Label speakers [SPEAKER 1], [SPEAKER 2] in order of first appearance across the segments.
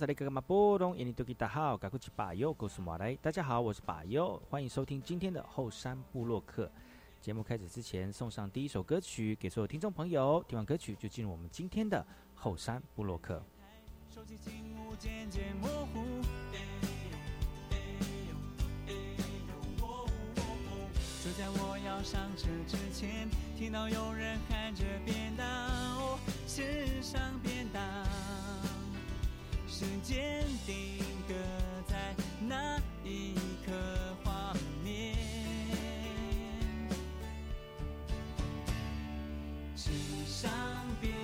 [SPEAKER 1] 来好，这里哥哥马波东，印尼多吉大好，赶快去把右，告诉马来，大家好，我是把右，欢迎收听今天的后山部落客。节目开始之前，送上第一首歌曲给所有听众朋友。听完歌曲，就进入我们今天的后山部落客。
[SPEAKER 2] 就在我要上车之前，听到有人喊着便当，是上便当。时间定格在那一刻画面，纸上边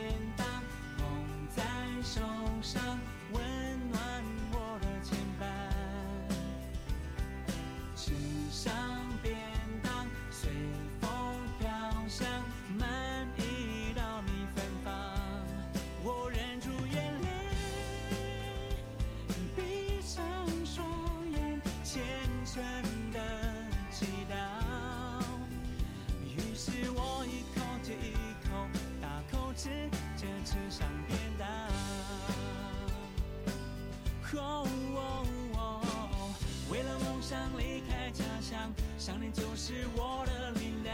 [SPEAKER 2] 想念就是我的力量。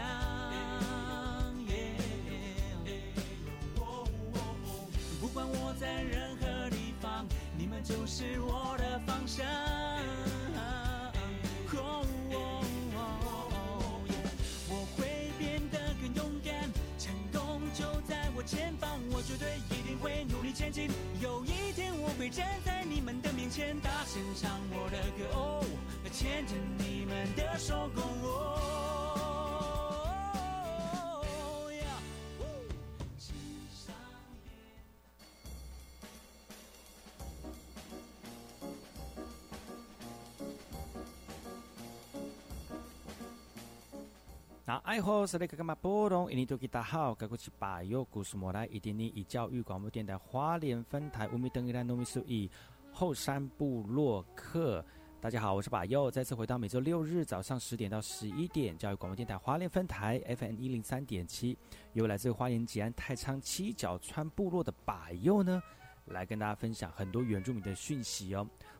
[SPEAKER 2] 不管我在任何地方，你们就是我的方向。绝对一定会努力前进。有一天我会站在你们的面前，大声唱我的歌哦，牵着你们的手共哦。
[SPEAKER 1] 爱好是那个干嘛波动，印尼多吉大好，赶快去把右故事莫来，一点你以教育广播电台花莲分台乌米登伊兰糯米苏以后山部落客。大家好，我是把右，再次回到每周六日早上十点到十一点，教育广播电台花莲分台 FM 一零三点七，由来自花莲吉安太仓七角川部落的把右呢，来跟大家分享很多原住民的讯息哦。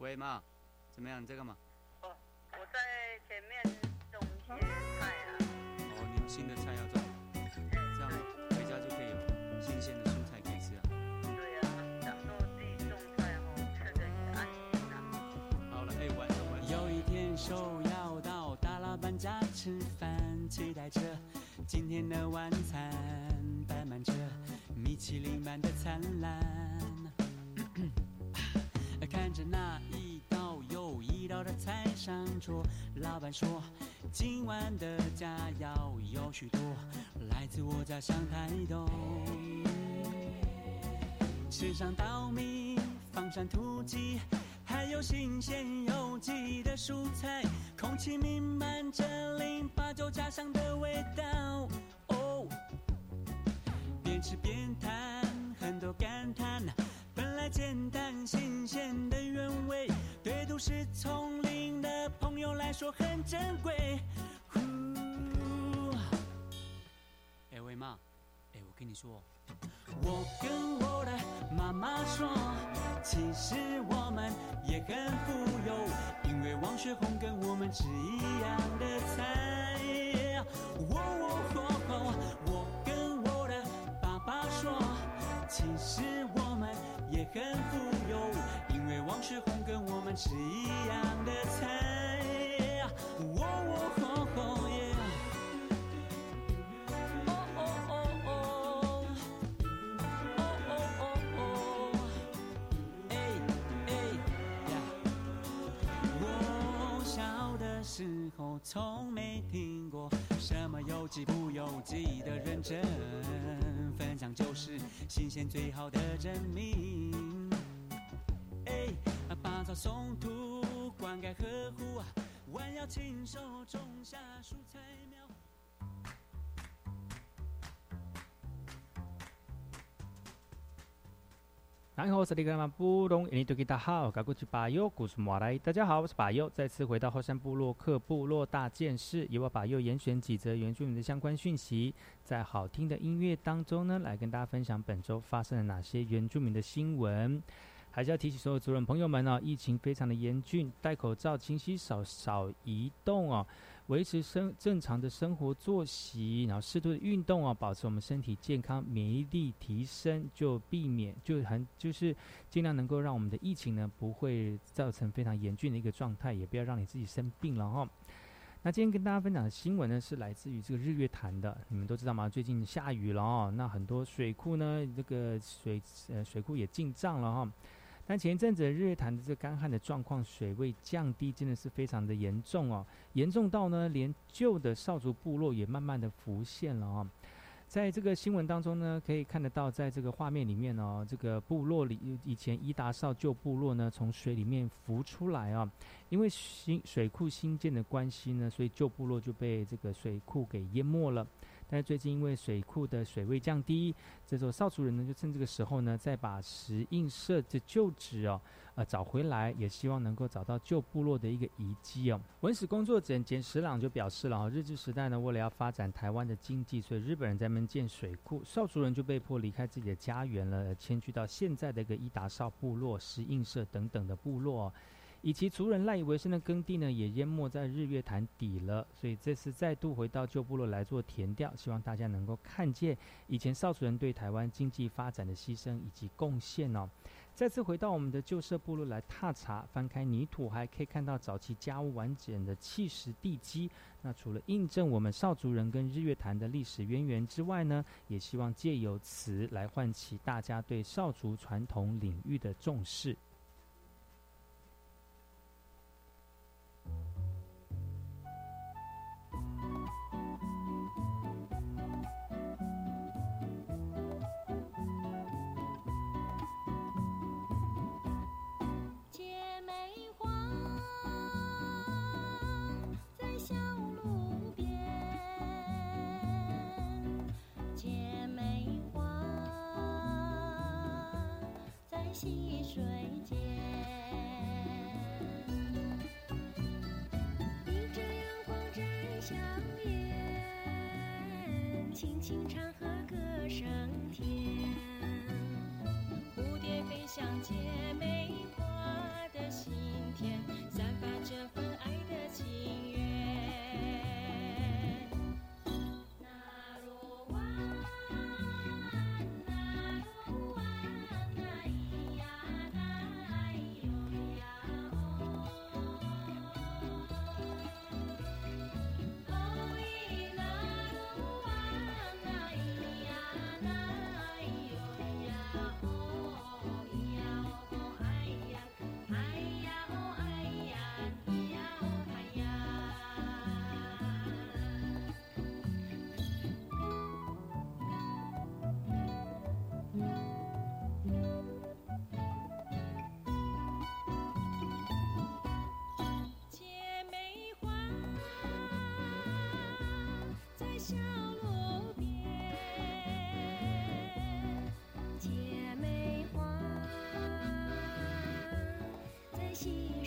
[SPEAKER 3] 喂，
[SPEAKER 4] 喂妈，怎么样？你在干嘛？
[SPEAKER 3] 哦，我在前面种一些菜啊。
[SPEAKER 4] 哦，你有新的菜要种，这样回家就可以有新鲜的蔬菜可以吃啊。
[SPEAKER 3] 对啊，想说自己种菜哦，吃的也安心啊。
[SPEAKER 4] 好了，哎，晚上晚上。
[SPEAKER 2] 有一天受邀到大老板家吃饭，期待着今天的晚餐，摆满着米其林般的灿烂。看着那一道又一道的菜上桌，老板说今晚的佳肴有许多，来自我家乡台东。吃上稻米，放上土鸡，还有新鲜有机的蔬菜，空气弥漫着零八九家乡的味道。哦，边吃边谈，很多感叹。简单新鲜的原味，对都市丛林的朋友来说很珍贵。呼哎喂妈，哎我跟你说，我跟我的妈妈说，其实我们也很富有，因为王雪红跟我们吃一样的菜。哦哦哦，我跟我的爸爸说，其实我们也很富有，因为王吃红跟我们吃一样的菜。哦哦哦哦耶！哦哦哦哦，哦哦哦哦，哎哎呀！我小的时候从没听过什么有机不有机的认真，就是新鲜最好的证明。哎，拔草松土，灌溉呵护，弯腰亲手种下蔬菜苗。
[SPEAKER 1] 然后是那个嘛布隆，印尼多吉达好，嘎古吉巴尤古苏马来，大家好，我是巴尤，再次回到后山部落克部落大件事，由我巴尤严选几则原住民的相关讯息，在好听的音乐当中呢，来跟大家分享本周发生了哪些原住民的新闻。还是要提醒所有族人朋友们哦，疫情非常的严峻，戴口罩、勤洗手、少移动哦，维持生正常的生活作息，然后适度的运动啊，保持我们身体健康、免疫力提升，就避免就很就是尽量能够让我们的疫情呢不会造成非常严峻的一个状态，也不要让你自己生病了哈、那今天跟大家分享的新闻呢，是来自于这个日月潭的。你们都知道吗？最近下雨了哦，那很多水库呢，这个水呃水库也进账了哈、但前一阵子日月潭的这干旱的状况，水位降低真的是非常的严重哦，严重到呢，连旧的少族部落也慢慢的浮现了哦。在这个新闻当中呢，可以看得到，在这个画面里面哦，这个部落里以前伊达少旧部落呢，从水里面浮出来啊，因为新水库新建的关系呢，所以旧部落就被这个水库给淹没了。但是最近因为水库的水位降低，这时候少族人呢就趁这个时候呢，再把石印社的旧址哦，呃找回来，也希望能够找到旧部落的一个遗迹哦。文史工作者简石朗就表示了哦，日治时代呢，为了要发展台湾的经济，所以日本人在那边建水库，少族人就被迫离开自己的家园了，迁居到现在的一个伊达少部落、石印社等等的部落、哦。以及族人赖以为生的耕地呢，也淹没在日月潭底了。所以这次再度回到旧部落来做填调，希望大家能够看见以前少族人对台湾经济发展的牺牲以及贡献哦。再次回到我们的旧社部落来踏查，翻开泥土，还可以看到早期家屋完整的砌石地基。那除了印证我们少族人跟日月潭的历史渊源之外呢，也希望借由此来唤起大家对少族传统领域的重视。
[SPEAKER 5] 溪水间，迎着阳光摘香烟，轻轻唱和歌声甜。蝴蝶飞向姐妹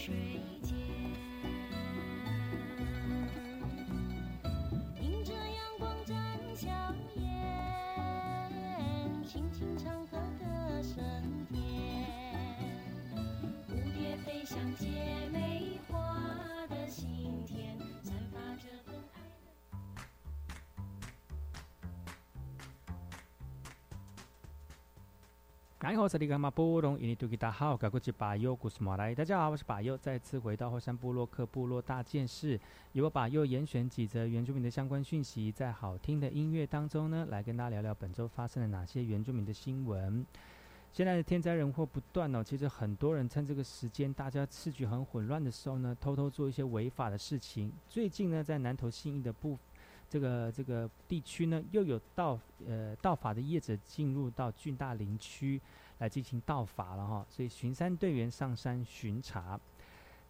[SPEAKER 5] 水间，迎着阳光展笑颜，轻轻唱和歌声甜。蝴蝶飞向姐
[SPEAKER 1] 然后这里干嘛波隆印尼多吉达好，我是巴佑古斯马来。大家好，我是巴佑，再次回到后山部落克部落大件事，由我巴佑严选几则原住民的相关讯息，在好听的音乐当中呢，来跟大家聊聊本周发生了哪些原住民的新闻。现在的天灾人祸不断哦，其实很多人趁这个时间，大家秩序很混乱的时候呢，偷偷做一些违法的事情。最近呢，在南投信义的部这个这个地区呢，又有盗呃盗法的业者进入到郡大林区来进行盗法了哈，所以巡山队员上山巡查。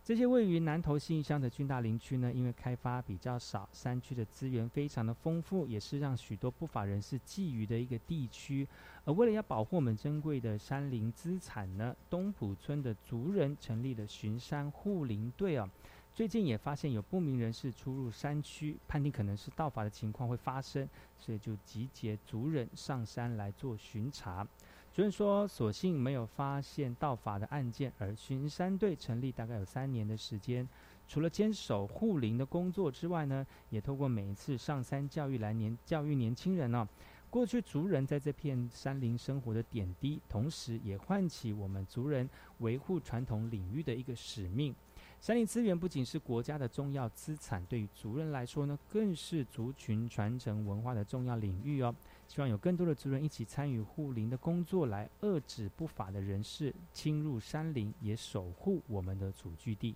[SPEAKER 1] 这些位于南投信义乡的郡大林区呢，因为开发比较少，山区的资源非常的丰富，也是让许多不法人士觊觎的一个地区。而为了要保护我们珍贵的山林资产呢，东埔村的族人成立了巡山护林队啊。最近也发现有不明人士出入山区，判定可能是盗法的情况会发生，所以就集结族人上山来做巡查。主任说，所幸没有发现盗法的案件，而巡山队成立大概有三年的时间，除了坚守护林的工作之外呢，也透过每一次上山教育来年教育年轻人呢、过去族人在这片山林生活的点滴，同时也唤起我们族人维护传统领域的一个使命。山林资源不仅是国家的重要资产，对于族人来说呢，更是族群传承文化的重要领域哦。希望有更多的族人一起参与护林的工作，来遏制不法的人士侵入山林，也守护我们的祖居地。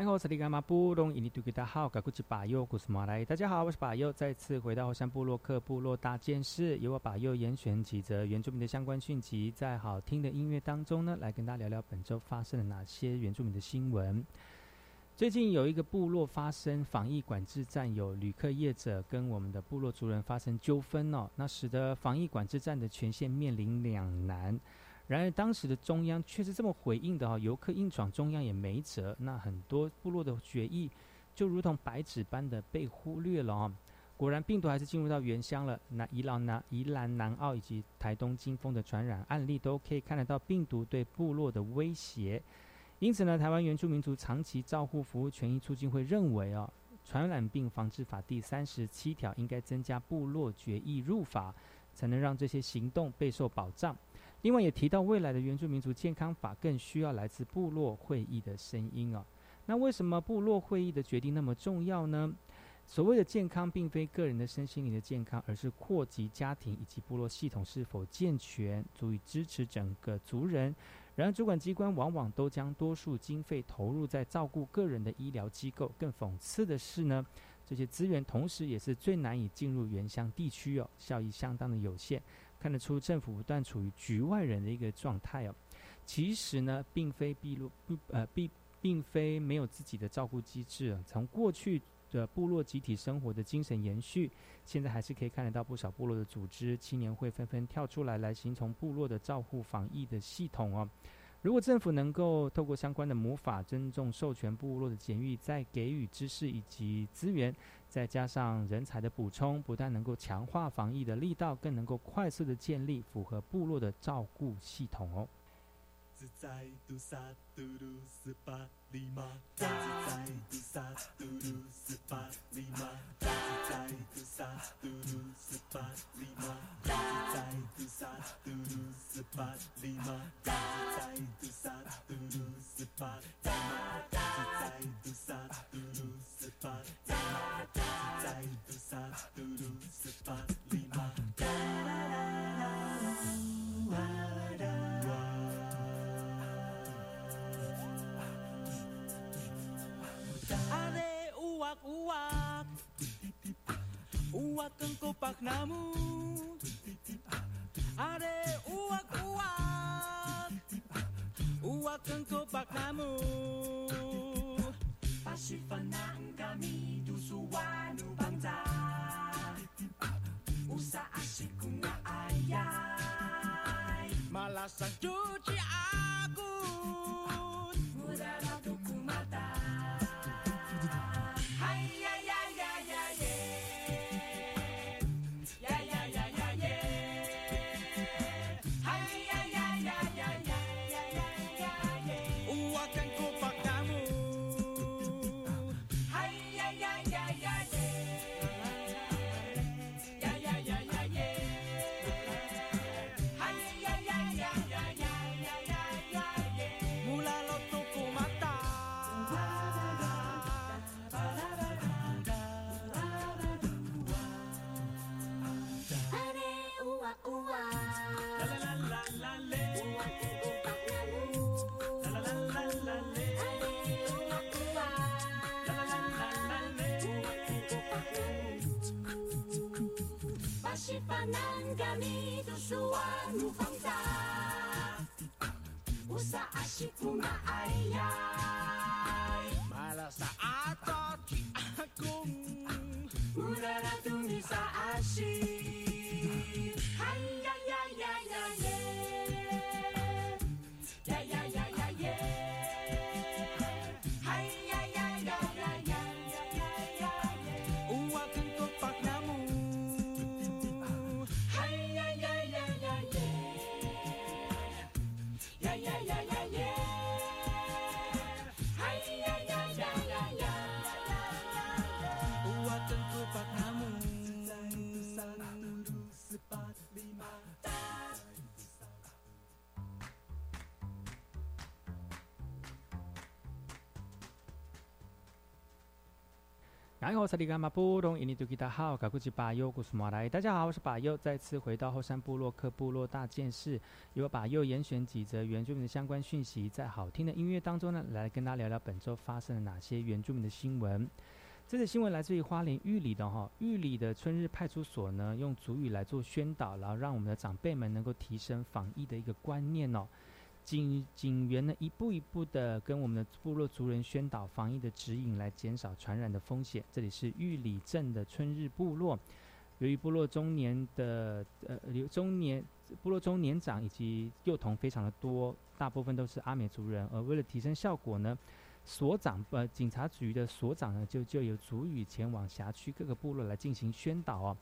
[SPEAKER 1] 然后这里干嘛布隆印尼杜吉达好，赶过去巴佑古斯马来。大家好，我是巴佑，再次回到后山部落克部落大件事，由我巴佑严选几则原住民的相关讯息，在好听的音乐当中呢，来跟大家聊聊本周发生了哪些原住民的新闻。最近有一个部落发生防疫管制站，有旅客业者跟我们的部落族人发生纠纷哦，那使得防疫管制站的权限面临两难。然而，当时的中央却是这么回应的哈、游客硬闯中央也没辙。那很多部落的决议就如同白纸般的被忽略了哦。果然病毒还是进入到原乡了。那宜兰南、宜兰南澳以及台东金峰的传染案例都可以看得到病毒对部落的威胁。因此呢，台湾原住民族长期照护服务权益促进会认为哦，传染病防治法第三十七条应该增加部落决议入法，才能让这些行动备受保障。另外也提到，未来的原住民族健康法更需要来自部落会议的声音啊。那为什么部落会议的决定那么重要呢？所谓的健康，并非个人的身心灵的健康，而是扩及家庭以及部落系统是否健全，足以支持整个族人。然而，主管机关往往都将多数经费投入在照顾个人的医疗机构。更讽刺的是呢，这些资源同时也是最难以进入原乡地区哦，效益相当的有限。看得出政府不断处于局外人的一个状态哦。其实呢，并非闭路不呃并并非没有自己的照顾机制。从过去的部落集体生活的精神延续，现在还是可以看得到不少部落的组织青年会纷纷跳出来，来形成部落的照护防疫的系统哦。如果政府能够透过相关的魔法，尊重授权部落的检疫，再给予知识以及资源，再加上人才的补充，不但能够强化防疫的力道，更能够快速的建立符合部落的照顾系统哦。
[SPEAKER 6] ลีมาจากใจตุซาตูรูสปาลีมาจากใจตุซาตูรูสปาลีมาจากใจตุซาตูรูสปาลีมาจา
[SPEAKER 2] กใจตุซาตูรูสปาดีมาจากใจตุซาตูรูสปาลีมาจากใจตุซาตูรูสปาดีมา Are uak-uak Uak. Kupak namu
[SPEAKER 7] Are uak-uak Uak. Kupak namu Pasyifanan kami dusuanu bangsa. Usa asyiku
[SPEAKER 2] ayai. Malah cuci ayai
[SPEAKER 1] 然后萨利伽马布隆伊尼图吉达好，卡库吉巴尤古苏马来。大家好，我是巴尤，再次回到后山部落克部落大件事，由巴尤严选几则原住民的相关讯息，在好听的音乐当中呢，来跟大家聊聊本周发生了哪些原住民的新闻。这则新闻来自于花莲玉里的哈，玉里的春日派出所呢，用族语来做宣导，然后让我们的长辈们能够提升防疫的一个观念哦。警警员呢，一步一步的跟我们的部落族人宣导防疫的指引，来减少传染的风险。这里是玉里镇的春日部落，由于部落中年的呃中年部落中年长以及幼童非常的多，大部分都是阿美族人，而为了提升效果呢，所长呃警察局的所长呢，就就有组语前往辖区各个部落来进行宣导哦。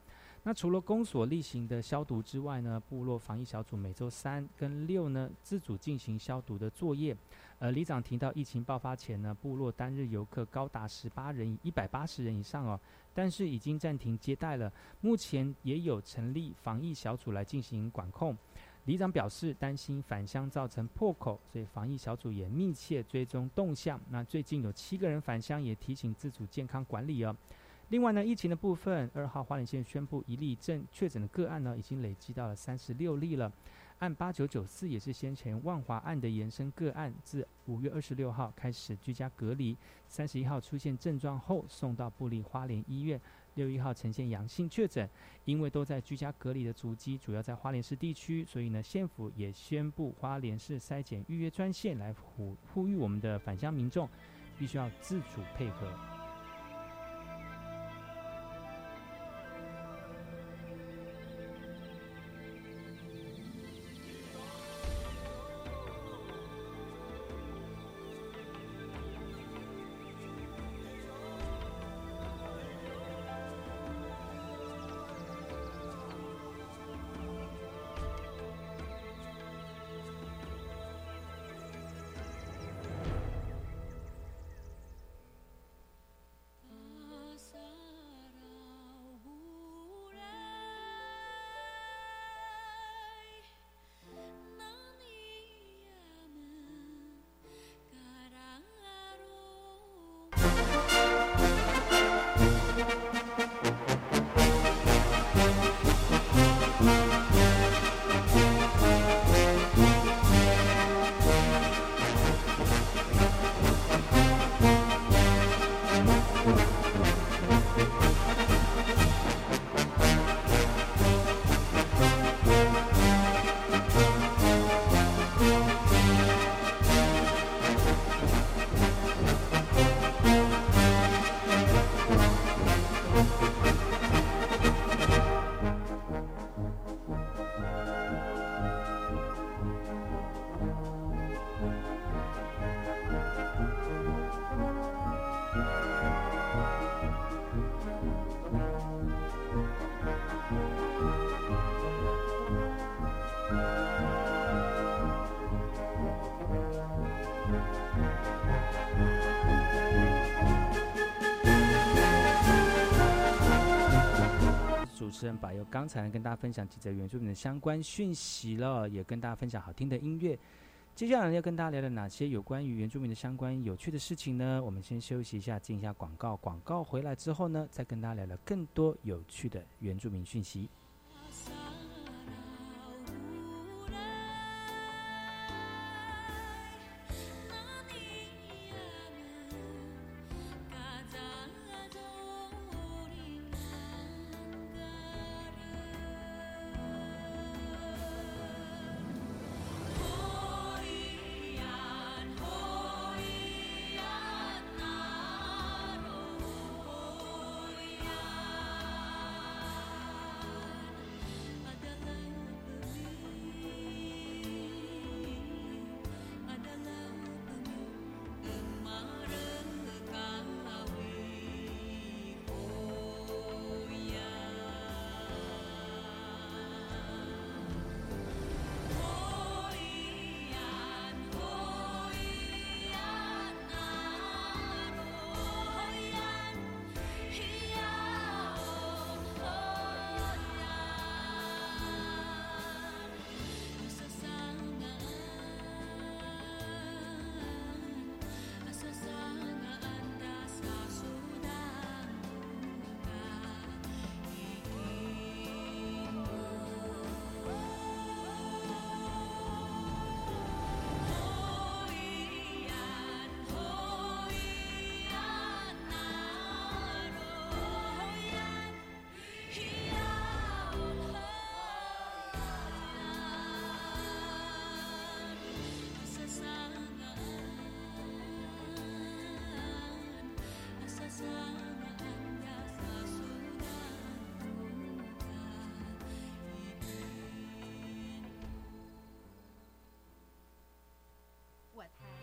[SPEAKER 1] 那除了公所例行的消毒之外呢，部落防疫小组每周三跟六呢自主进行消毒的作业。呃，里长提到，疫情爆发前呢，部落单日游客高达十八人，一百八十人以上哦，但是已经暂停接待了。目前也有成立防疫小组来进行管控。里长表示，担心返乡造成破口，所以防疫小组也密切追踪动向。那最近有七个人返乡，也提醒自主健康管理哦。另外呢，疫情的部分，二号花莲县宣布一例正确诊的个案呢，已经累积到了三十六例了。按八九九四也是先前万华案的延伸个案，自五月二十六号开始居家隔离，三十一号出现症状后送到布利花莲医院，六一号呈现阳性确诊。因为都在居家隔离的足迹主要在花莲市地区，所以呢，县府也宣布花莲市筛检预约专线来呼呼吁我们的返乡民众必须要自主配合。把又刚才跟大家分享几则原住民的相关讯息了，也跟大家分享好听的音乐。接下来要跟大家聊聊哪些有关于原住民的相关有趣的事情呢？我们先休息一下，进一下广告。广告回来之后呢，再跟大家聊聊更多有趣的原住民讯息。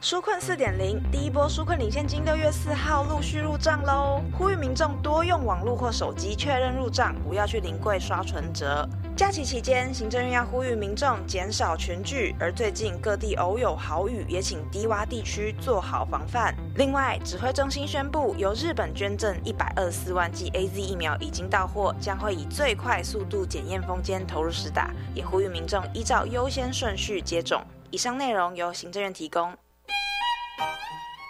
[SPEAKER 8] 纾困四点零，第一波纾困领现金六月四号陆续入账喽！呼吁民众多用网络或手机确认入账，不要去临柜刷存折。假期期间，行政院要呼吁民众减少群聚，而最近各地偶有豪雨，也请低洼地区做好防范。另外，指挥中心宣布，由日本捐赠一百二十四万剂 A Z 疫苗已经到货，将会以最快速度检验封间投入施打，也呼吁民众依照优先顺序接种。以上内容由行政院提供。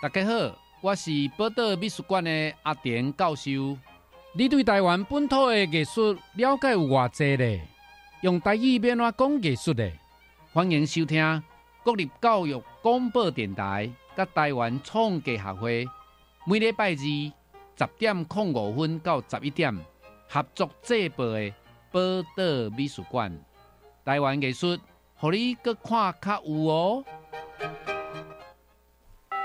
[SPEAKER 9] 大家好，我是宝岛美术馆的阿田教授。你对台湾本土的艺术了解有偌济呢？用台语要怎讲艺术呢？欢迎收听国立教育广播电台甲台湾创艺学会每礼拜二十点零五分到十一点合作制播的宝岛美术馆。台湾艺术，互你搁看较有哦。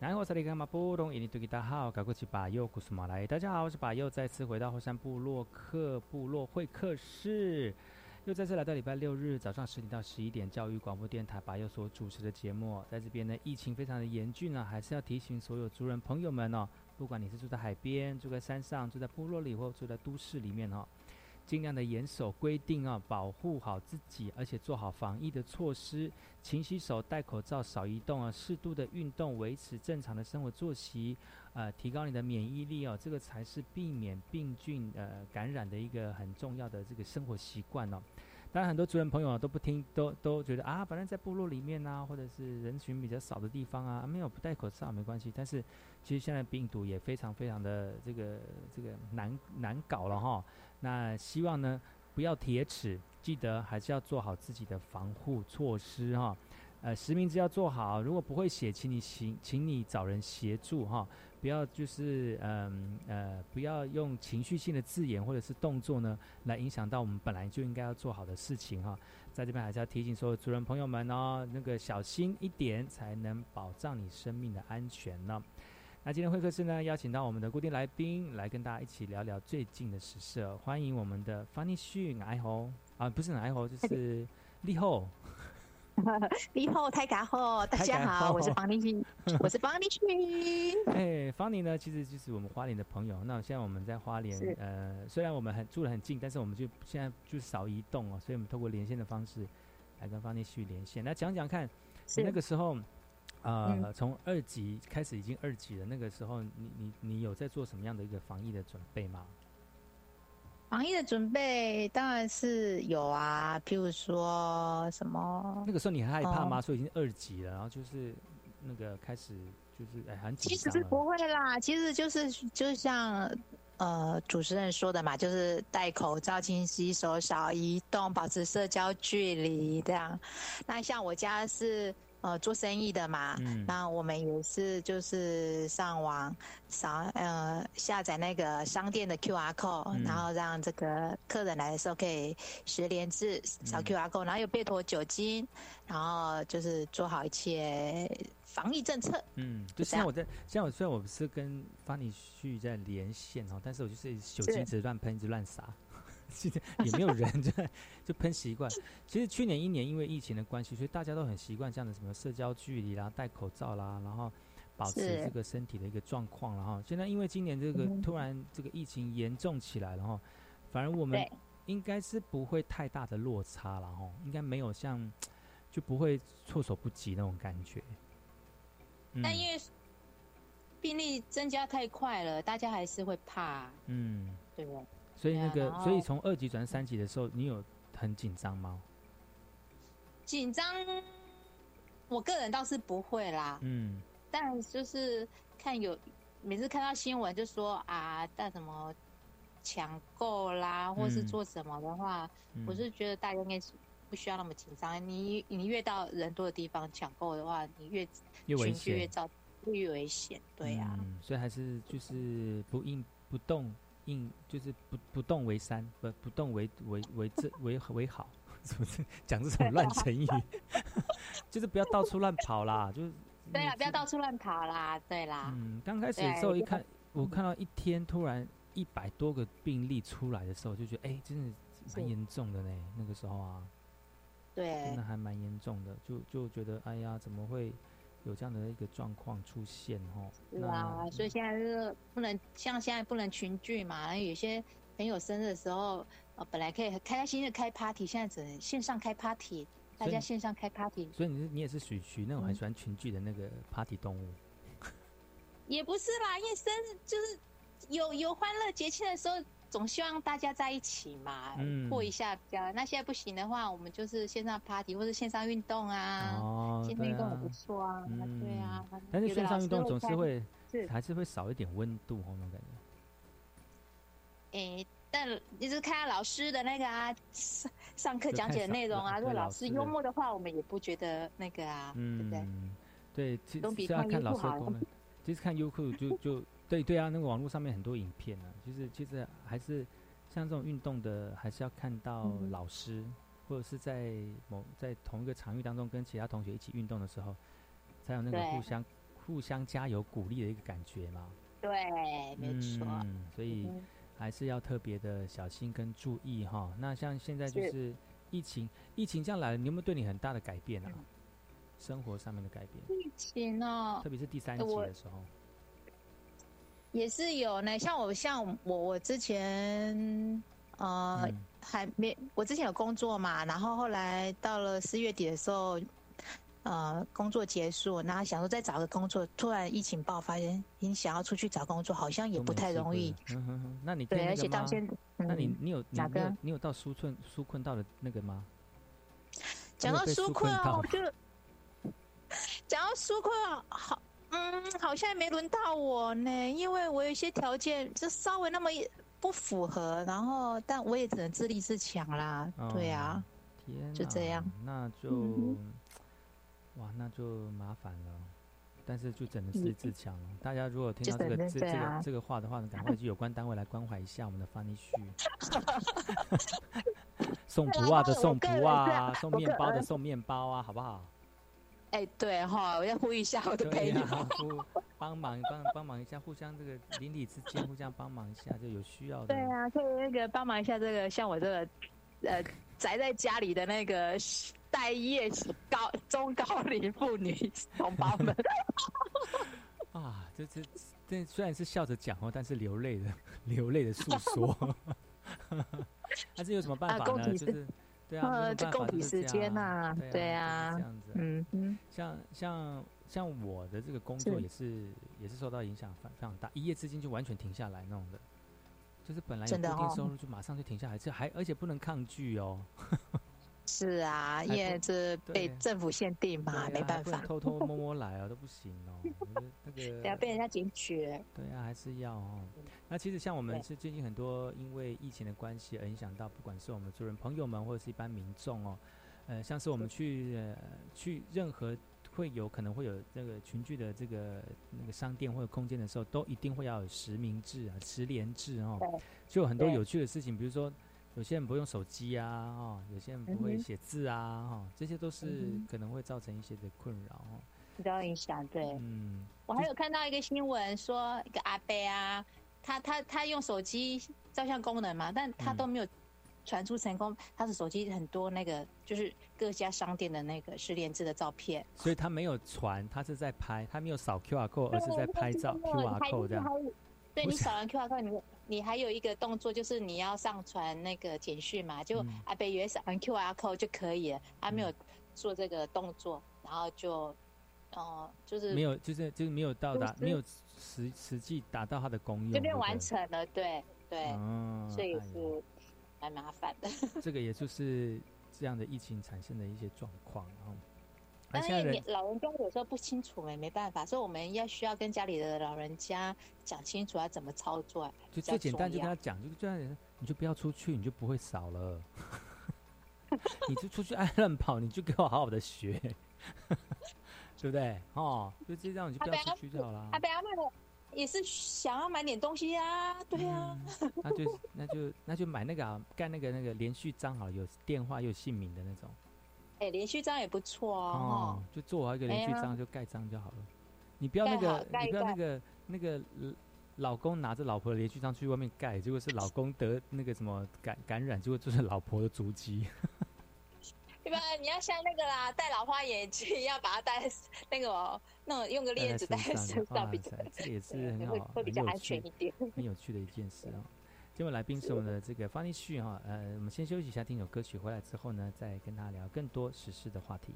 [SPEAKER 1] 然后这里干嘛不懂？印尼对大家好，赶过去把右古苏马来。大家好，我是把右，再次回到后山部落客部落会客室，又再次来到礼拜六日早上十点到十一点，教育广播电台把右所主持的节目。在这边呢，疫情非常的严峻呢，还是要提醒所有族人朋友们哦，不管你是住在海边、住在山上、住在部落里或住在都市里面哦，尽量的严守规定啊，保护好自己，而且做好防疫的措施，勤洗手、戴口罩、少移动啊，适度的运动，维持正常的生活作息，呃，提高你的免疫力哦，这个才是避免病菌呃感染的一个很重要的这个生活习惯哦。当然，很多族人朋友啊都不听，都都觉得啊，反正在部落里面啊，或者是人群比较少的地方啊，没有不戴口罩没关系。但是其实现在病毒也非常非常的这个这个难难搞了哈。那希望呢不要铁齿，记得还是要做好自己的防护措施哈。呃，实名制要做好，如果不会写，请你请请你找人协助哈，不要就是嗯呃不要用情绪性的字眼或者是动作呢来影响到我们本来就应该要做好的事情哈。在这边还是要提醒所有主人朋友们哦，那个小心一点，才能保障你生命的安全呢。那今天会客室呢，邀请到我们的固定来宾来跟大家一起聊聊最近的时事哦。欢迎我们的方立旭矮猴啊，不是矮猴，就是立后。
[SPEAKER 10] 立后，太嘎后，大家好，我是
[SPEAKER 1] 好
[SPEAKER 10] 方立旭，我是方立 旭。
[SPEAKER 1] 哎，方妮呢，其实就是我们花莲的朋友。那现在我们在花莲
[SPEAKER 10] 是，
[SPEAKER 1] 呃，虽然我们很住的很近，但是我们就现在就少移动哦，所以我们透过连线的方式来跟方妮去连线。来讲讲看，那个时候，呃，
[SPEAKER 10] 嗯
[SPEAKER 1] 从二级开始已经二级了，那个时候你你你有在做什么样的一个防疫的准备吗？
[SPEAKER 10] 防疫的准备当然是有啊，譬如说什么
[SPEAKER 1] 那个时候你还害怕吗？
[SPEAKER 10] 哦
[SPEAKER 1] 说已经二级了，然后就是那个开始就是哎很紧
[SPEAKER 10] 其实。是不会啦，其实就是就像呃主持人说的嘛，就是戴口罩、勤洗手、少移动、保持社交距离这样。那像我家是呃做生意的嘛，
[SPEAKER 1] 嗯。
[SPEAKER 10] 那我们也是就是上网扫呃下载那个商店的 QR code，、
[SPEAKER 1] 嗯。
[SPEAKER 10] 然后让这个客人来的时候可以实联制扫
[SPEAKER 1] 嗯
[SPEAKER 10] QR code，、然后有备妥酒精，然后就是做好一切防疫政策。
[SPEAKER 1] 嗯，就
[SPEAKER 10] 就这样。
[SPEAKER 1] 现在我在，现在我虽然我不是跟方尼旭在连线哦，但是我就是酒精一直乱喷，一直乱撒，也没有人 就就喷习惯。其实去年一年因为疫情的关系，所以大家都很习惯这样的什么社交距离啦、戴口罩啦，然后保持这个身体的一个状况，然后现在因为今年这个
[SPEAKER 10] 嗯
[SPEAKER 1] 突然这个疫情严重起来，然后反而我们应该是不会太大的落差了哈，应该没有像就不会措手不及那种感觉。嗯
[SPEAKER 10] 但因为病例增加太快了，大家还是会怕，
[SPEAKER 1] 嗯。
[SPEAKER 10] 对不对？
[SPEAKER 1] 所以那个，
[SPEAKER 10] 啊
[SPEAKER 1] 所以从二级转三级的时候，你有很紧张吗？
[SPEAKER 10] 紧张，我个人倒是不会啦，
[SPEAKER 1] 嗯
[SPEAKER 10] 但就是看有每次看到新闻就说啊，但什么抢购啦，或是
[SPEAKER 1] 嗯
[SPEAKER 10] 做什么的话，
[SPEAKER 1] 嗯
[SPEAKER 10] 我是觉得大家应该是不需要那么紧张。你你越到人多的地方抢购的话，你越
[SPEAKER 1] 越危
[SPEAKER 10] 群聚越
[SPEAKER 1] 险
[SPEAKER 10] 造越危险。对呀、
[SPEAKER 1] 嗯，所以还是就是不应不动应，就是不不动为山，不不动为为为这为为好，是不是 讲这种乱成语？就是不要到处乱跑啦，就是
[SPEAKER 10] 对啊，不要到处乱跑啦，对啦。
[SPEAKER 1] 嗯，刚开始的时候一看，我看到一天突然一百多个病例出来的时候，就觉得哎、真的蛮严重的呢。那个时候啊，
[SPEAKER 10] 对
[SPEAKER 1] 真的还蛮严重的，就就觉得哎呀，怎么会有这样的一个状况出现哦？
[SPEAKER 10] 是啊，所以现在就是不能像现在不能群聚嘛，然后有些朋友生日的时候，呃，本来可以开开心的开 party，现在只能线上开 party，大家线上开 party，
[SPEAKER 1] 所以你是你也是属于属于那种很
[SPEAKER 10] 嗯
[SPEAKER 1] 喜欢群聚的那个 party 动物。
[SPEAKER 10] 也不是啦，因为生日就是有有欢乐节庆的时候，总希望大家在一起嘛，
[SPEAKER 1] 嗯
[SPEAKER 10] 过一下比较。那现在不行的话，我们就是线上 party 或者线上运动啊，线上运动也不错啊，对啊。
[SPEAKER 1] 但是线上运动总是会
[SPEAKER 10] 是
[SPEAKER 1] 还是会少一点温度哦，那种感觉。
[SPEAKER 10] 诶、但你就是看老师的那个啊，上上课讲解的内容啊。如果老师幽默的话，我们也不觉得那个啊，对不对？
[SPEAKER 1] 嗯，对，其
[SPEAKER 10] 实比看
[SPEAKER 1] 看老师的功能。其实看优酷就就对对啊，那个网络上面很多影片啊，其实其实还是像这种运动的，还是要看到
[SPEAKER 10] 嗯
[SPEAKER 1] 老师，或者是在某在同一个场域当中跟其他同学一起运动的时候，才有那个互相互相加油鼓励的一个感觉嘛。
[SPEAKER 10] 对，没错。
[SPEAKER 1] 嗯，所以
[SPEAKER 10] 嗯
[SPEAKER 1] 还是要特别的小心跟注意哈。那像现在就是是疫情，疫情这样来了，你有没有对你很大的改变啊？生活上面的改变，
[SPEAKER 10] 疫情哦
[SPEAKER 1] 特，别是第三季的时候，
[SPEAKER 10] 也是有呢。像我，像我，我之前呃、
[SPEAKER 1] 嗯
[SPEAKER 10] 还没，我之前有工作嘛，然后后来到了四月底的时候，呃，工作结束，然后想说再找个工作，突然疫情爆发，你想要出去找工作，好像也不太容易。
[SPEAKER 1] 嗯哼哼，那你
[SPEAKER 10] 对，而且到
[SPEAKER 1] 吗
[SPEAKER 10] 现在，
[SPEAKER 1] 那你
[SPEAKER 10] 嗯
[SPEAKER 1] 你有你
[SPEAKER 10] 哪个
[SPEAKER 1] 你有你有到纾困纾困到的那个吗？
[SPEAKER 10] 讲到
[SPEAKER 1] 你有被
[SPEAKER 10] 纾困
[SPEAKER 1] 啊，
[SPEAKER 10] 我就讲到纾困啊，好，嗯，好像没轮到我呢，因为我有一些条件就稍微那么一不符合，然后但我也只能自立自强啦，对啊，
[SPEAKER 1] 天
[SPEAKER 10] 就这样，
[SPEAKER 1] 那就、
[SPEAKER 10] 嗯
[SPEAKER 1] 哇，那就麻烦了。但是就只能自
[SPEAKER 10] 嗯
[SPEAKER 1] 立自强了。大家如果听到这个这这个这个话的话呢，赶快去有关单位来关怀一下我们的翻译旭。送
[SPEAKER 10] 对啊
[SPEAKER 1] 不啊的
[SPEAKER 10] 我
[SPEAKER 1] 送不
[SPEAKER 10] 个人是
[SPEAKER 1] 啊，送面包的送面包啊，好不好？
[SPEAKER 10] 哎，对哈，我要呼吁一下我的朋
[SPEAKER 1] 对
[SPEAKER 10] 友，
[SPEAKER 1] 帮忙帮帮忙一下，互相这个邻里之间互相帮忙一下，就有需要的。
[SPEAKER 10] 对啊，可以那个帮忙一下这个像我这个呃宅在家里的那个待业高中高龄妇女同胞们。
[SPEAKER 1] 啊，这这这虽然是笑着讲哦，但是流泪的流泪的诉说 但是有什么办法呢？就是对啊，
[SPEAKER 10] 呃
[SPEAKER 1] 有办法
[SPEAKER 10] 这共体时间
[SPEAKER 1] 样
[SPEAKER 10] 呐
[SPEAKER 1] 对
[SPEAKER 10] 对
[SPEAKER 1] 啊，
[SPEAKER 10] 啊
[SPEAKER 1] 这样子。
[SPEAKER 10] 嗯嗯，
[SPEAKER 1] 像像像我的这个工作也是也是受到影响非非常大，一夜之间就完全停下来那种的，就是本来有固定收入就马上就停下来，这还而且不能抗拒哦。
[SPEAKER 10] 是啊，因为这被政府限定嘛，
[SPEAKER 1] 啊
[SPEAKER 10] 没办法。
[SPEAKER 1] 偷偷摸摸来啊，都不行哦。我觉得那个
[SPEAKER 10] 对啊，被人家检举。
[SPEAKER 1] 对啊，还是要哦。那其实像我们是最近很多因为疫情的关系而影响到，不管是我们族人朋友们或者是一般民众哦，呃，像是我们去呃去任何会有可能会有这个群聚的这个那个商店或者空间的时候，都一定会要有实名制啊、实联制哦，就有很多有趣的事情，比如说有些人不用手机啊，哦，有些人不会写字啊，哈、这些都是可能会造成一些的困扰哦。
[SPEAKER 10] 比较影响。对，
[SPEAKER 1] 嗯，
[SPEAKER 10] 我还有看到一个新闻说，一个阿伯啊，他他他用手机照相功能嘛，但他都没有传出成功。他的手机很多那个就是各家商店的那个失联制的照片，
[SPEAKER 1] 所以他没有传，他是在拍，他没有扫 QR code，而是在拍照 QR
[SPEAKER 10] 还
[SPEAKER 1] code 这样。
[SPEAKER 10] 对你扫完 QR code，你你还有一个动作，就是你要上传那个简讯嘛，就
[SPEAKER 1] 嗯。
[SPEAKER 10] 阿北以为扫完 QR code 就可以了，他没有做这个动作，然后就，哦、就是
[SPEAKER 1] 没有，就是就是没有到达，
[SPEAKER 10] 就是
[SPEAKER 1] 没有实实际达到它的功用，
[SPEAKER 10] 这边完成了，对对，
[SPEAKER 1] 哦
[SPEAKER 10] 所以
[SPEAKER 1] 哎
[SPEAKER 10] 是蛮麻烦的。
[SPEAKER 1] 这个也就是这样的疫情产生的一些状况，然后，而
[SPEAKER 10] 但是你老人家有时候不清楚哎没办法，所以我们要需要跟家里的老人家讲清楚要怎么操作，
[SPEAKER 1] 就最简单，就跟他讲，就这样，你就不要出去，你就不会少了。你就出去爱乱跑，你就给我好好的学，对不对？哦，就这样，你就不要出去就好了。
[SPEAKER 10] 阿北阿妈的也是想要买点东西啊，对啊，
[SPEAKER 1] 那就那就那就买那个啊，盖那个那个连续章好，有电话又有姓名的那种。
[SPEAKER 10] 哎，连续章也不错哦
[SPEAKER 1] 哦，就做好一个连续章就盖章就好了。你不要那个，你不要那个那个呃老公拿着老婆的连续章去外面盖，结果是老公得那个什么感感染，结果就是老婆的足迹。
[SPEAKER 10] 对吧？你要像那个啦，戴老花眼镜，要把它戴那个哦那种用个链子戴在身上，比较，
[SPEAKER 1] 这也是很好，
[SPEAKER 10] 会会比较安全一点。
[SPEAKER 1] 很有趣的一件事啊。今晚来宾是我们的这个方立旭哈，呃，我们先休息一下，听首歌曲，回来之后呢，再跟他聊更多时事的话题。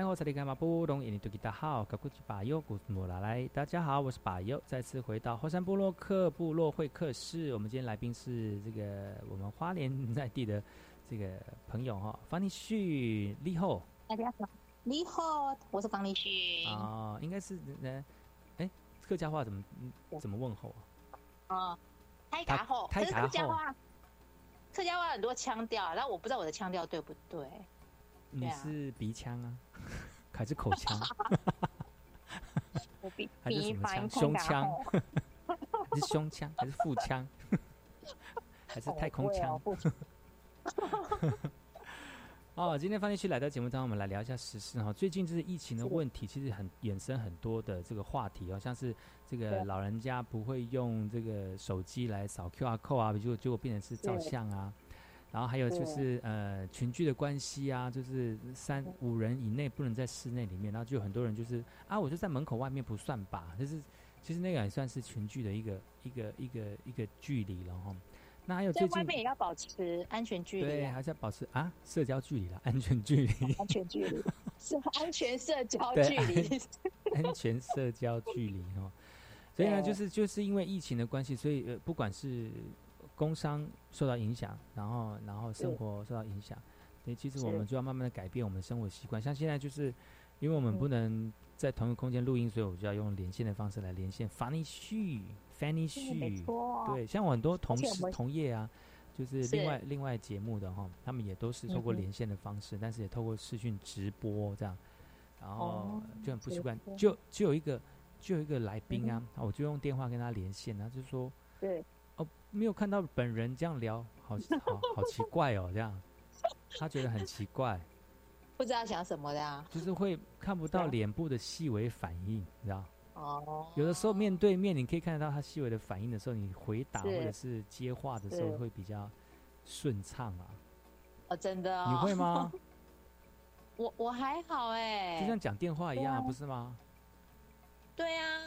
[SPEAKER 1] 大好，格古吉巴尤古莫拉来，大家好，我是巴尤，再次回到后山部落克部落会客室。我们今天来宾是这个我们花莲 在地的这个朋友哈，方立旭立后
[SPEAKER 10] 大家好，你好，我是方立旭。
[SPEAKER 1] 啊，应该是呃，哎，客家话怎么嗯怎么问候啊？
[SPEAKER 10] 哦，太卡后，可是
[SPEAKER 1] 太卡后
[SPEAKER 10] 客家话，客家话很多腔调，然后我不知道我的腔调对不对。
[SPEAKER 1] 你是鼻腔啊，还是口腔？
[SPEAKER 10] 我鼻
[SPEAKER 1] 还是什么腔？胸腔？还是胸腔？还是腹腔？还是太空腔？
[SPEAKER 10] 哦
[SPEAKER 1] 哦，今天方立区来到节目当中，我们来聊一下时事哈。最近就是疫情的问题，其实很衍生很多的这个话题哦，像是这个老人家不会用这个手机来扫 QR code 啊，结果结果变成是照相啊。然后还有就是呃群聚的关系啊，就是三五人以内不能在室内里面，然后就有很多人就是啊，我就在门口外面不算吧，就是其实那个也算是群聚的一个一个一个一个距离了哈。那还有
[SPEAKER 10] 在
[SPEAKER 1] 最近
[SPEAKER 10] 外面也要保持安全距离
[SPEAKER 1] 对，
[SPEAKER 10] 啊，
[SPEAKER 1] 还是要保持啊社交距离了，安全距离，
[SPEAKER 10] 安全距离。是安全社交距离。
[SPEAKER 1] 安全社交距离哦。所以呢，就是就是因为疫情的关系，所以呃，不管是工商受到影响，然后然后生活受到影响，所以其实我们就要慢慢的改变我们的生活习惯。像现在就是因为我们
[SPEAKER 10] 嗯
[SPEAKER 1] 不能在同一个空间录音，所以我就要用连线的方式来连线。
[SPEAKER 10] 是没
[SPEAKER 1] 旭，对，像我很多同事同业啊。就是
[SPEAKER 10] 是
[SPEAKER 1] 另外另外节目的哈，他们也都是透过连线的方式，但是也透过视讯直播这样，然后
[SPEAKER 10] 哦
[SPEAKER 1] 就很不习惯。就就有一个就有一个来宾啊
[SPEAKER 10] 嗯，
[SPEAKER 1] 我就用电话跟他连线，他就说
[SPEAKER 10] 对，
[SPEAKER 1] 哦，没有看到本人这样聊，好好好奇怪哦，这样，他觉得很奇怪，
[SPEAKER 10] 不知道想什么的啊。
[SPEAKER 1] 就是会看不到脸部的细微反应，你知道？
[SPEAKER 10] 哦，
[SPEAKER 1] 有的时候面对面，你可以看得到他细微的反应的时候，你回答或者是接话的时候会比较顺畅啊。
[SPEAKER 10] 哦，真的、哦。
[SPEAKER 1] 你会吗？
[SPEAKER 10] 我我还好哎、
[SPEAKER 1] 就像讲电话一样不是吗？
[SPEAKER 10] 对啊，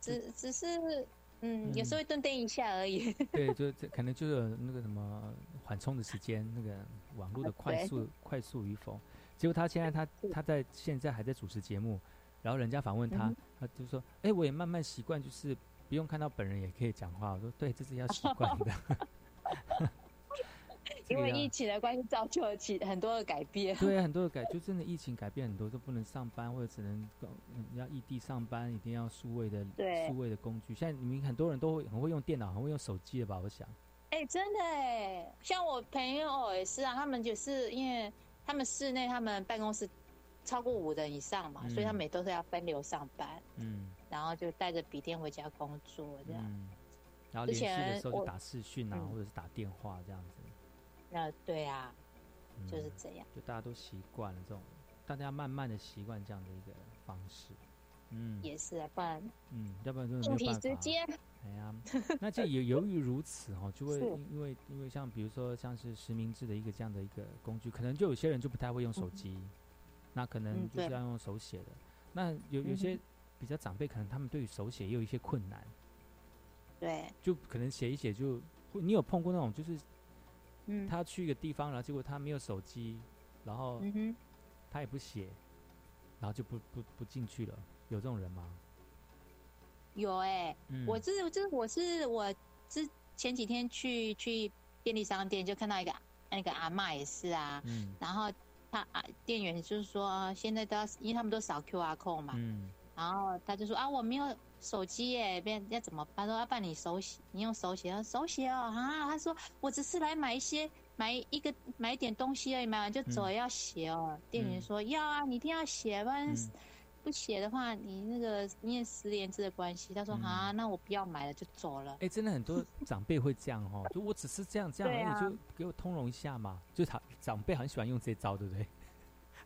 [SPEAKER 10] 只只是嗯，有时
[SPEAKER 1] 嗯
[SPEAKER 10] 候会顿顿一下而已。
[SPEAKER 1] 对，就这可能就有那个什么缓冲的时间，那个网络的快速快速与否。结果他现在他他在现在还在主持节目，然后人家访问他，
[SPEAKER 10] 嗯
[SPEAKER 1] 他就说：“哎、我也慢慢习惯，就是不用看到本人也可以讲话。”我说：“对，这是要习惯的。这
[SPEAKER 10] 因为疫情的关系，造就了起很多的改变。
[SPEAKER 1] 对，很多的改，就真的疫情改变很多，都不能上班，或者只能嗯要异地上班，一定要数位的
[SPEAKER 10] 对
[SPEAKER 1] 数位的工具。现在你们很多人都会很会用电脑，很会用手机的吧？我想。
[SPEAKER 10] 哎、真的哎，像我朋友也是啊，他们就是因为他们室内他们办公室超过五人以上嘛，所以他们也都是要分流上班，
[SPEAKER 1] 嗯
[SPEAKER 10] 然后就带着笔电回家工作这样。
[SPEAKER 1] 嗯，然后
[SPEAKER 10] 之
[SPEAKER 1] 联系的时候就打视讯啊，
[SPEAKER 10] 嗯
[SPEAKER 1] 或者是打电话这样子。
[SPEAKER 10] 那对啊，
[SPEAKER 1] 嗯
[SPEAKER 10] 就是这样。
[SPEAKER 1] 就大家都习惯了这种，大家慢慢的习惯这样的一个方式。嗯，
[SPEAKER 10] 也是啊，不然
[SPEAKER 1] 嗯，要不然真的
[SPEAKER 10] 硬体
[SPEAKER 1] 没有办法。哎呀，那这也由于如此哈、哦，就会
[SPEAKER 10] 是
[SPEAKER 1] 因为因为像比如说像是实名制的一个这样的一个工具，可能就有些人就不太会用手机，那可能就是要用手写的。那有有
[SPEAKER 10] 嗯
[SPEAKER 1] 些比较长辈，可能他们对于手写也有一些困难，
[SPEAKER 10] 对，
[SPEAKER 1] 就可能写一写就，会你有碰过那种就是
[SPEAKER 10] 嗯，
[SPEAKER 1] 他去一个地方，然后结果他没有手机，然后他也不写，然后就不不不进去了，有这种人吗？
[SPEAKER 10] 有哎、
[SPEAKER 1] 嗯。
[SPEAKER 10] 我这这我是我之前几天去去便利商店就看到一个那个阿妈也是啊，
[SPEAKER 1] 嗯。
[SPEAKER 10] 然后他啊店员就是说现在都要，因为他们都扫 QR code 嘛，
[SPEAKER 1] 嗯
[SPEAKER 10] 然后他就说啊我没有手机耶，别要怎么办？他说要办你手写，你用手写，他说手写哦啊，他说我只是来买一些买一个买一点东西而已，买完就走，
[SPEAKER 1] 嗯
[SPEAKER 10] 要写哦。店员说要啊，你一定要写，不然
[SPEAKER 1] 嗯
[SPEAKER 10] 不写的话，你那个因为十连制的关系，他说
[SPEAKER 1] 嗯
[SPEAKER 10] 啊，那我不要买了，就走了。
[SPEAKER 1] 哎、真的很多长辈会这样哦，就我只是这样这样而已，
[SPEAKER 10] 对啊
[SPEAKER 1] 就给我通融一下嘛。就是他长辈很喜欢用这招，对不对？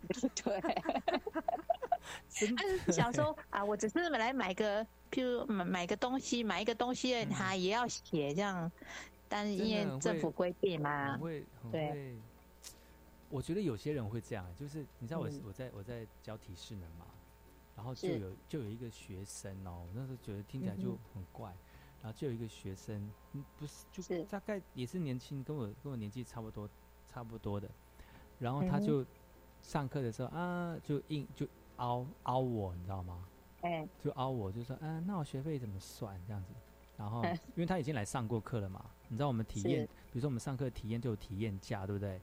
[SPEAKER 10] 对，
[SPEAKER 1] 真
[SPEAKER 10] 他是想说 啊，我只是来买个，譬如买买个东西，买一个东西，他也要写这样，但是因为政府规定嘛对
[SPEAKER 1] 会。我觉得有些人会这样，就是你知道我、
[SPEAKER 10] 嗯。
[SPEAKER 1] 我在我在教体适能嘛，然后就有就有一个学生哦，我那时候觉得听起来就
[SPEAKER 10] 嗯
[SPEAKER 1] 很怪，然后就有一个学生，嗯，不是就大概也是年轻，跟我跟我年纪差不多差不多的，然后他就、上课的时候啊，就硬就凹凹我，你知道吗？
[SPEAKER 10] 哎，
[SPEAKER 1] 就凹我，就说，嗯、那我学费怎么算这样子？然后
[SPEAKER 10] 嗯，
[SPEAKER 1] 因为他已经来上过课了嘛，你知道我们体验，比如说我们上课体验就有体验价，对不对？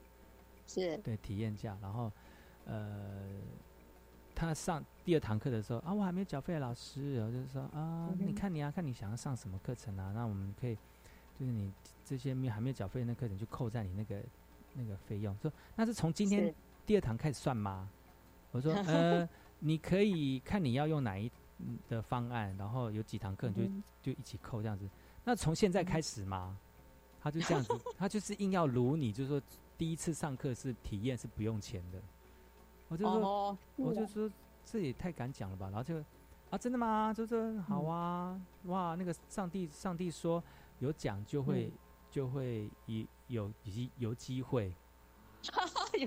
[SPEAKER 10] 是
[SPEAKER 1] 对，体验价。然后，呃，他上第二堂课的时候啊，我还没有缴费，老师，然后就是说啊，
[SPEAKER 10] 嗯
[SPEAKER 1] 你看你啊，看你想要上什么课程啊，那我们可以，就是你这些没有还没有缴费的那课程就扣在你那个那个费用。说那是从今天第二堂开始算吗？我说 呃，你可以看你要用哪一嗯的方案，然后有几堂课你就、
[SPEAKER 10] 嗯
[SPEAKER 1] 就一起扣这样子。那从现在开始吗？他就这样子，他就是硬要撸你，就是说第一次上课是体验是不用钱的。我就说，我就说这也太敢讲了吧。然后就啊，真的吗？就说好啊，哇，那个上帝上帝说有奖就会、
[SPEAKER 10] 嗯
[SPEAKER 1] 就会有有有 有机会，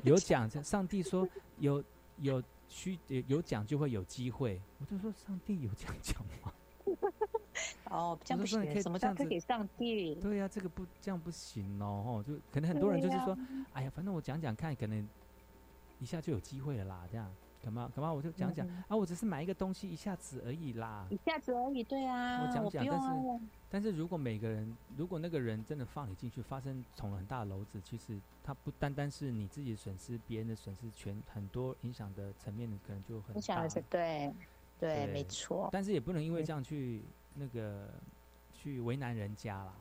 [SPEAKER 1] 有奖，上帝说有有需有有奖就会有机会。我就说上帝有这样讲吗？
[SPEAKER 10] 哦，这样不行，什么
[SPEAKER 1] 这样子
[SPEAKER 10] 叫推给上帝？
[SPEAKER 1] 对呀、这个不这样不行哦，吼，就可能很多人就是说，哎呀，反正我讲讲看，可能一下就有机会了啦，这样干嘛干嘛我就讲讲、
[SPEAKER 10] 嗯
[SPEAKER 1] 啊，我只是买一个东西一下子而已啦。
[SPEAKER 10] 一下子而已，对啊，
[SPEAKER 1] 我讲讲，
[SPEAKER 10] 啊
[SPEAKER 1] 但是但是如果每个人，如果那个人真的放你进去，发生捅了很大的篓子，其实他不单单是你自己的损失，别人的损失，全很多影响的层面可能就很大
[SPEAKER 10] 对，对，没错。
[SPEAKER 1] 但是也不能因为这样去那个去为难人家啦。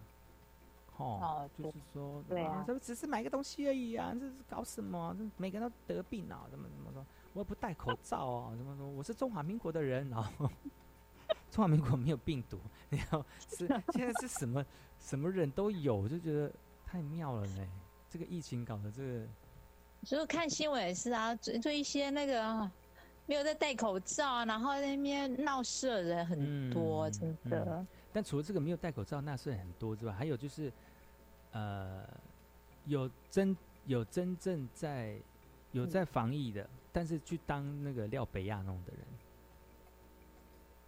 [SPEAKER 1] 哦
[SPEAKER 10] 哦，
[SPEAKER 1] 就是说，
[SPEAKER 10] 对啊
[SPEAKER 1] 这只是买个东西而已啊，这是搞什么每个人都得病啊，怎么怎么说？我也不戴口罩哦，怎么说？我是中华民国的人，然后 中华民国没有病毒，然后是 现在是什么什么人都有，我就觉得太妙了呢。这个疫情搞的这个，
[SPEAKER 10] 就是看新闻也是啊，就就一些那个啊没有在戴口罩啊，然后那边闹事的人很多，
[SPEAKER 1] 嗯
[SPEAKER 10] 真的。
[SPEAKER 1] 嗯但除了这个没有戴口罩那是很多之外，还有就是，呃，有真有真正在有在防疫的，但是去当那个廖北亚弄的人，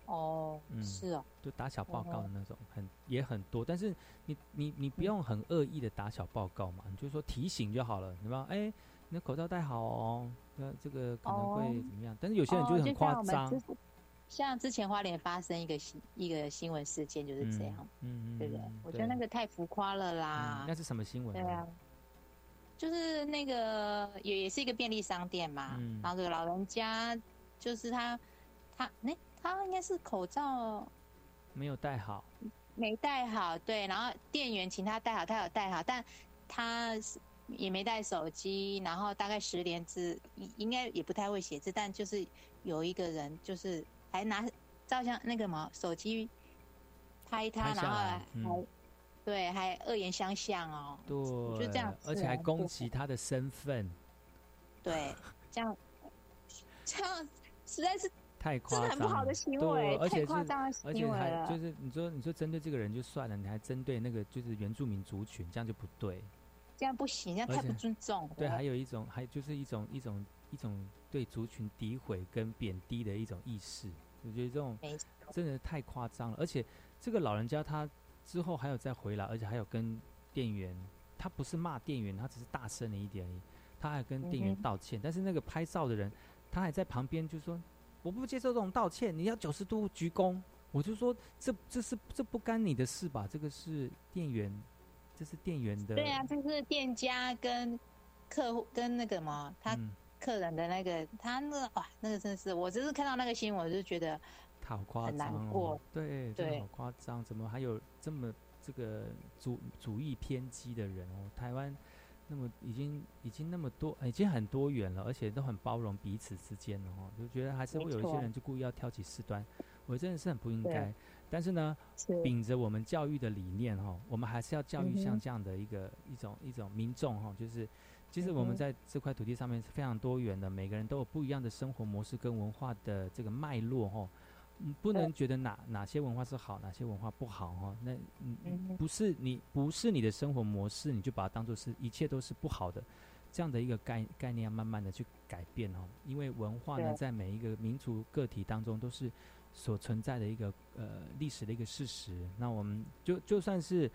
[SPEAKER 10] 哦，
[SPEAKER 1] 嗯
[SPEAKER 10] 是哦，
[SPEAKER 1] 就打小报告的
[SPEAKER 10] 哦
[SPEAKER 1] 那种，很也很多。但是你你你不用很恶意的打小报告嘛，你就说提醒就好了，对吧？哎，你的口罩戴好哦，那这个可能会
[SPEAKER 10] 哦
[SPEAKER 1] 怎么样？但是有些人就是很夸张，
[SPEAKER 10] 像之前花莲发生一个新一个新闻事件就是这样，
[SPEAKER 1] 嗯嗯，
[SPEAKER 10] 对不对
[SPEAKER 1] 嗯？
[SPEAKER 10] 我觉得那个太浮夸了啦
[SPEAKER 1] 嗯。那是什么新闻呢？
[SPEAKER 10] 对啊，就是那个也也是一个便利商店嘛，
[SPEAKER 1] 嗯。
[SPEAKER 10] 然后这个老人家就是他他那、他应该是口罩
[SPEAKER 1] 没有戴好，
[SPEAKER 10] 没戴好，对，然后店员请他戴好，他有戴好，但他是也没带手机，然后大概十连字，应应该也不太会写字，但就是有一个人就是还拿照相那个嘛手机拍他，
[SPEAKER 1] 拍
[SPEAKER 10] 然后
[SPEAKER 1] 来
[SPEAKER 10] 还、
[SPEAKER 1] 嗯
[SPEAKER 10] 对还恶言相向哦，
[SPEAKER 1] 对，
[SPEAKER 10] 就这样
[SPEAKER 1] 而且还攻击他的身份，
[SPEAKER 10] 对，这样这样实在是
[SPEAKER 1] 太夸张
[SPEAKER 10] 很不好的行
[SPEAKER 1] 对
[SPEAKER 10] 为太
[SPEAKER 1] 而且是
[SPEAKER 10] 夸张的
[SPEAKER 1] 而且还
[SPEAKER 10] 行为了
[SPEAKER 1] 就是你说你说针对这个人就算了，你还针对那个就是原住民族群，这样就不对。
[SPEAKER 10] 这样不行，这样太不尊重了。
[SPEAKER 1] 对，还有一种，还就是一种一种一种对族群诋毁跟贬低的一种意识。我觉得这种真的太夸张了，而且这个老人家他之后还有再回来，而且还有跟店员，他不是骂店员，他只是大声了一点而已，他还跟店员道歉，但是那个拍照的人，他还在旁边就说我不接受这种道歉，你要九十度鞠躬。我就说这这是这不干你的事吧？这个是店员，这是店员的。
[SPEAKER 10] 对啊，这是店家跟客户跟那个嘛，他
[SPEAKER 1] 嗯
[SPEAKER 10] 客人的那个，他那个哇，那个真是，我只是看到那个新闻，我就觉得
[SPEAKER 1] 好夸张对，
[SPEAKER 10] 对
[SPEAKER 1] 好夸张，怎么还有这么这个主主义偏激的人哦？台湾那么已经已经那么多，已经很多元了，而且都很包容彼此之间了哦，就觉得还是会有一些人就故意要挑起事端，我真的是很不应该。但是呢，
[SPEAKER 10] 是
[SPEAKER 1] 秉着我们教育的理念哈、我们还是要教育像这样的一个、一种一种民众哈、就是其实我们在这块土地上面是非常多元的，每个人都有不一样的生活模式跟文化的这个脉络哈、嗯，不能觉得哪哪些文化是好，哪些文化不好哦、那嗯
[SPEAKER 10] 嗯
[SPEAKER 1] 不是你不是你的生活模式，你就把它当做是一切都是不好的。这样的一个概概念要慢慢的去改变哦，因为文化呢，在每一个民族个体当中都是所存在的一个呃历史的一个事实。那我们就就算是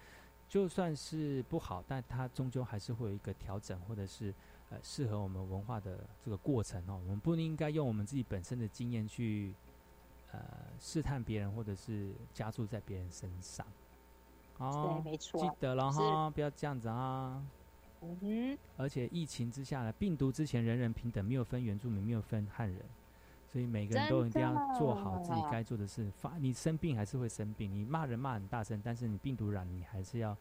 [SPEAKER 1] 就算是不好，但它终究还是会有一个调整，或者是呃适合我们文化的这个过程哦。我们不应该用我们自己本身的经验去呃试探别人，或者是加注在别人身上。哦，
[SPEAKER 10] 对没错
[SPEAKER 1] 记得了哈，不要这样子啊。
[SPEAKER 10] 嗯哼，
[SPEAKER 1] 而且疫情之下呢，病毒之前人人平等，没有分原住民，没有分汉人，所以每个人都一定要做好自己该做的事。发你生病还是会生病，你骂人骂很大声，但是你病毒染你还是要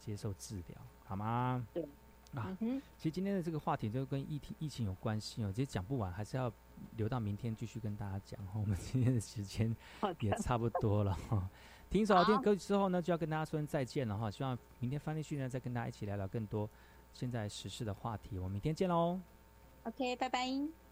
[SPEAKER 1] 接受治疗，好吗？
[SPEAKER 10] 对。
[SPEAKER 1] 啊
[SPEAKER 10] 嗯，
[SPEAKER 1] 其实今天的这个话题就跟疫情疫情有关系哦，其实讲不完，还是要留到明天继续跟大家讲。我们今天的时间 也差不多了哈。听一首好听的歌曲之后呢，就要跟大家说声再见了哈。希望明天翻练训呢，再跟大家一起聊聊更多现在时事的话题。我们明天见喽。
[SPEAKER 10] OK，拜拜。